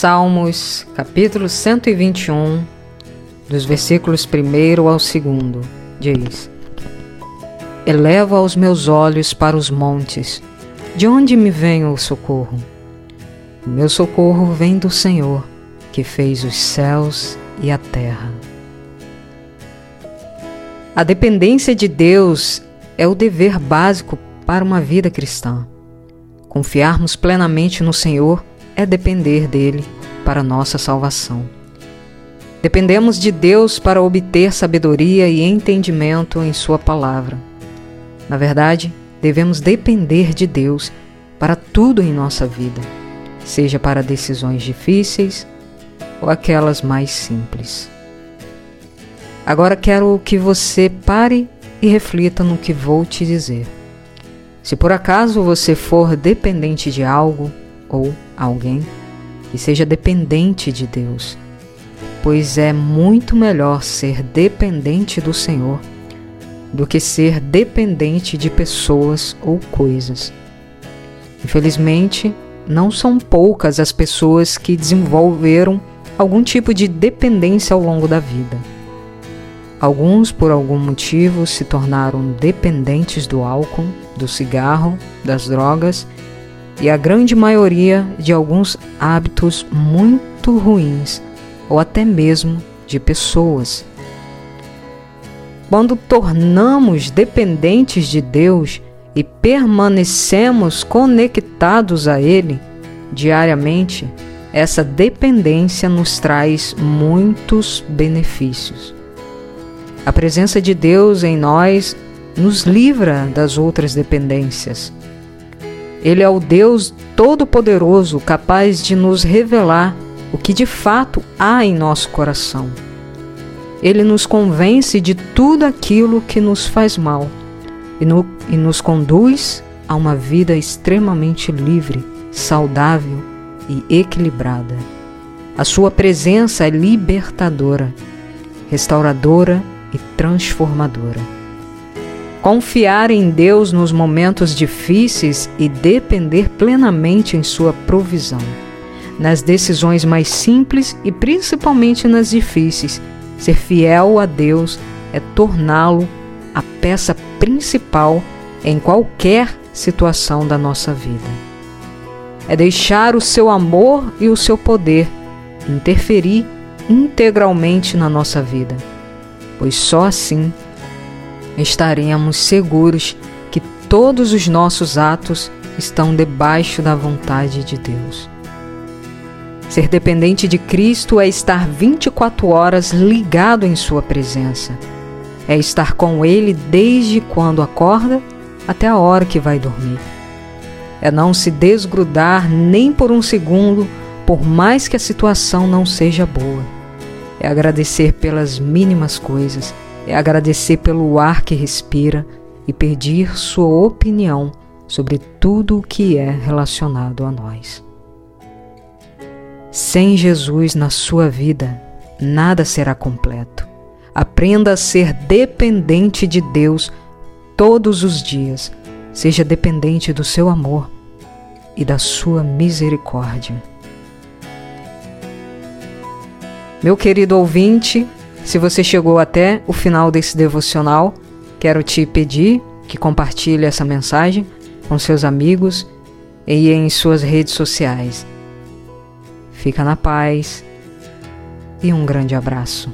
Salmos, capítulo 121, dos versículos 1 ao 2, diz: Elevo aos meus olhos para os montes, de onde me vem o socorro? O meu socorro vem do Senhor, que fez os céus e a terra. A dependência de Deus é o dever básico para uma vida cristã. Confiarmos plenamente no Senhor é depender dele para nossa salvação. Dependemos de Deus para obter sabedoria e entendimento em Sua palavra. Na verdade, devemos depender de Deus para tudo em nossa vida, seja para decisões difíceis ou aquelas mais simples. Agora quero que você pare e reflita no que vou te dizer. Se por acaso você for dependente de algo ou alguém, que seja dependente de Deus, pois é muito melhor ser dependente do Senhor do que ser dependente de pessoas ou coisas. Infelizmente, não são poucas as pessoas que desenvolveram algum tipo de dependência ao longo da vida. Alguns, por algum motivo, se tornaram dependentes do álcool, do cigarro, das drogas e a grande maioria de alguns hábitos muito ruins ou até mesmo de pessoas. Quando tornamos dependentes de Deus e permanecemos conectados a Ele diariamente, essa dependência nos traz muitos benefícios. A presença de Deus em nós nos livra das outras dependências. Ele é o Deus Todo-Poderoso, capaz de nos revelar o que de fato há em nosso coração. Ele nos convence de tudo aquilo que nos faz mal e, no, e nos conduz a uma vida extremamente livre, saudável e equilibrada. A sua presença é libertadora, restauradora e transformadora. Confiar em Deus nos momentos difíceis e depender plenamente em Sua provisão. Nas decisões mais simples e principalmente nas difíceis, ser fiel a Deus é torná-lo a peça principal em qualquer situação da nossa vida. É deixar o seu amor e o seu poder interferir integralmente na nossa vida pois só assim estaremos seguros que todos os nossos atos estão debaixo da vontade de Deus. Ser dependente de Cristo é estar 24 horas ligado em Sua presença. É estar com Ele desde quando acorda até a hora que vai dormir. É não se desgrudar nem por um segundo, por mais que a situação não seja boa é agradecer pelas mínimas coisas, é agradecer pelo ar que respira e pedir sua opinião sobre tudo o que é relacionado a nós. Sem Jesus na sua vida, nada será completo. Aprenda a ser dependente de Deus todos os dias. Seja dependente do seu amor e da sua misericórdia. Meu querido ouvinte, se você chegou até o final desse devocional, quero te pedir que compartilhe essa mensagem com seus amigos e em suas redes sociais. Fica na paz e um grande abraço.